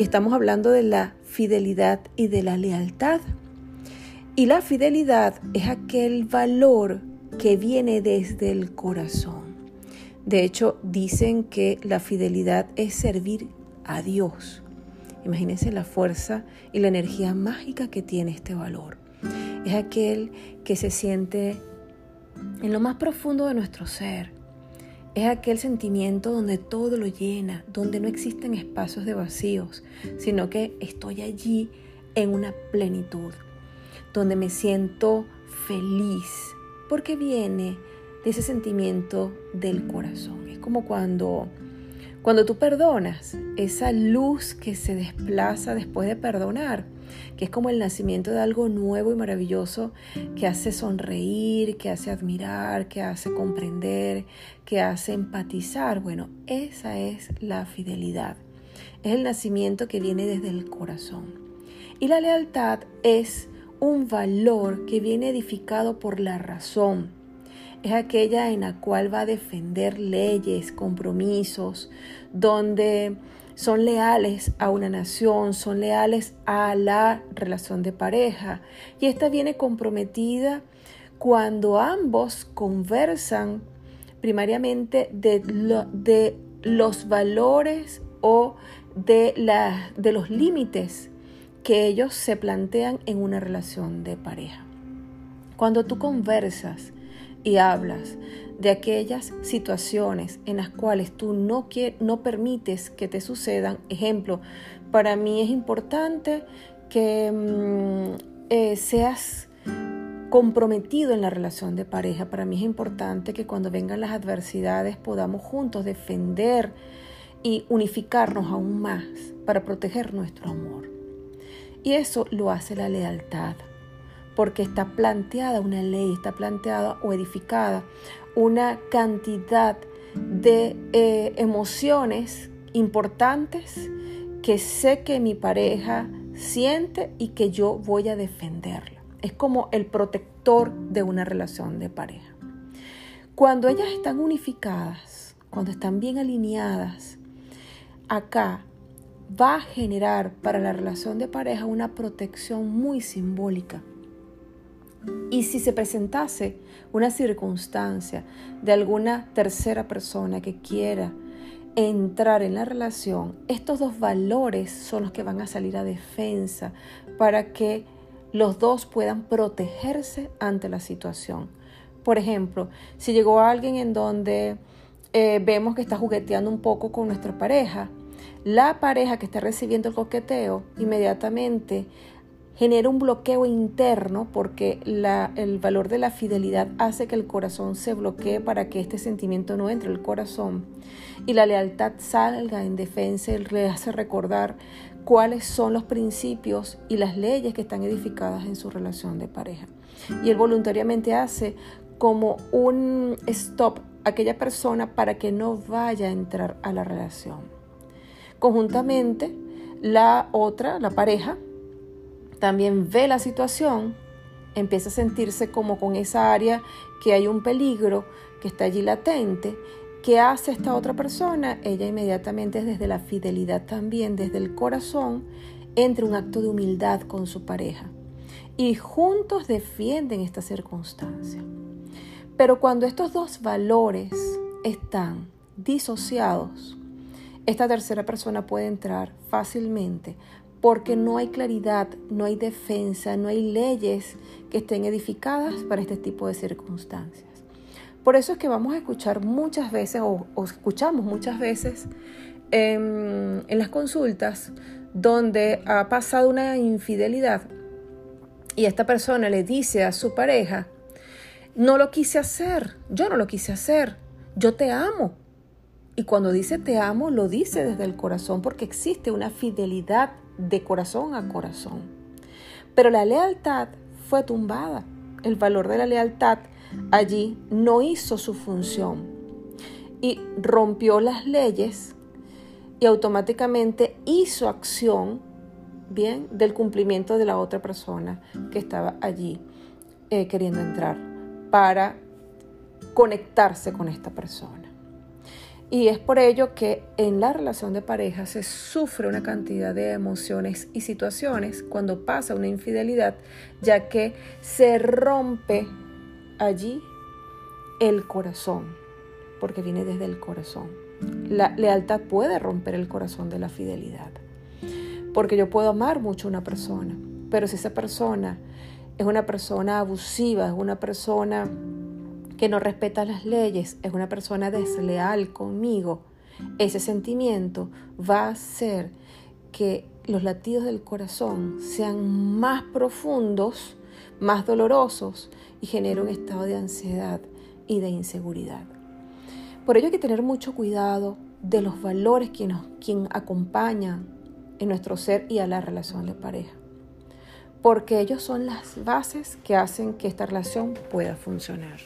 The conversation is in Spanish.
Estamos hablando de la fidelidad y de la lealtad. Y la fidelidad es aquel valor que viene desde el corazón. De hecho, dicen que la fidelidad es servir a Dios. Imagínense la fuerza y la energía mágica que tiene este valor. Es aquel que se siente en lo más profundo de nuestro ser. Es aquel sentimiento donde todo lo llena, donde no existen espacios de vacíos, sino que estoy allí en una plenitud, donde me siento feliz, porque viene de ese sentimiento del corazón. Es como cuando cuando tú perdonas, esa luz que se desplaza después de perdonar, que es como el nacimiento de algo nuevo y maravilloso que hace sonreír, que hace admirar, que hace comprender, que hace empatizar. Bueno, esa es la fidelidad. Es el nacimiento que viene desde el corazón. Y la lealtad es un valor que viene edificado por la razón es aquella en la cual va a defender leyes, compromisos, donde son leales a una nación, son leales a la relación de pareja. Y esta viene comprometida cuando ambos conversan primariamente de, los valores o de, de los límites que ellos se plantean en una relación de pareja. Cuando tú conversas y hablas de aquellas situaciones en las cuales tú no, no permites que te sucedan. Ejemplo, para mí es importante que mm, eh, seas comprometido en la relación de pareja. Para mí es importante que cuando vengan las adversidades podamos juntos defender y unificarnos aún más para proteger nuestro amor. Y eso lo hace la lealtad porque está planteada una ley, está planteada o edificada una cantidad de eh, emociones importantes que sé que mi pareja siente y que yo voy a defenderla. Es como el protector de una relación de pareja. Cuando ellas están unificadas, cuando están bien alineadas, acá va a generar para la relación de pareja una protección muy simbólica y si se presentase una circunstancia de alguna tercera persona que quiera entrar en la relación, estos dos valores son los que van a salir a defensa para que los dos puedan protegerse ante la situación. Por ejemplo, si llegó alguien en donde eh, vemos que está jugueteando un poco con nuestra pareja, la pareja que está recibiendo el coqueteo inmediatamente genera un bloqueo interno porque el valor de la fidelidad hace que el corazón se bloquee para que este sentimiento no entre el corazón y la lealtad salga en defensa y le hace recordar cuáles son los principios y las leyes que están edificadas en su relación de pareja. Y él voluntariamente hace como un stop a aquella persona para que no vaya a entrar a la relación. Conjuntamente, la otra, la pareja, también ve la situación, empieza a sentirse como con esa área que hay un peligro que está allí latente. ¿Qué hace esta otra persona? Ella inmediatamente desde la fidelidad también, desde el corazón, entra un acto de humildad con su pareja. Y juntos defienden esta circunstancia. Pero cuando estos dos valores están disociados, esta tercera persona puede entrar fácilmente porque no hay claridad, no hay defensa, no hay leyes que estén edificadas para este tipo de circunstancias. Por eso es que vamos a escuchar muchas veces, o, escuchamos muchas veces en, en las consultas, donde ha pasado una infidelidad y esta persona le dice a su pareja, no lo quise hacer, yo no lo quise hacer, yo te amo. Y cuando dice te amo, lo dice desde el corazón porque existe una fidelidad de corazón a corazón. Pero la lealtad fue tumbada. El valor de la lealtad allí no hizo su función y rompió las leyes y automáticamente hizo acción bien del cumplimiento de la otra persona que estaba allí eh, queriendo entrar para conectarse con esta persona. Y es por ello que en la relación de pareja se sufre una cantidad de emociones y situaciones cuando pasa una infidelidad, ya que se rompe allí el corazón, porque viene desde el corazón. La lealtad puede romper el corazón de la fidelidad, porque yo puedo amar mucho a una persona, pero si esa persona es una persona abusiva, es una persona que no respeta las leyes, es una persona desleal conmigo, ese sentimiento va a hacer que los latidos del corazón sean más profundos, más dolorosos y genere un estado de ansiedad y de inseguridad. Por ello hay que tener mucho cuidado de los valores que nos quien acompañan en nuestro ser y a la relación de pareja, porque ellos son las bases que hacen que esta relación pueda funcionar.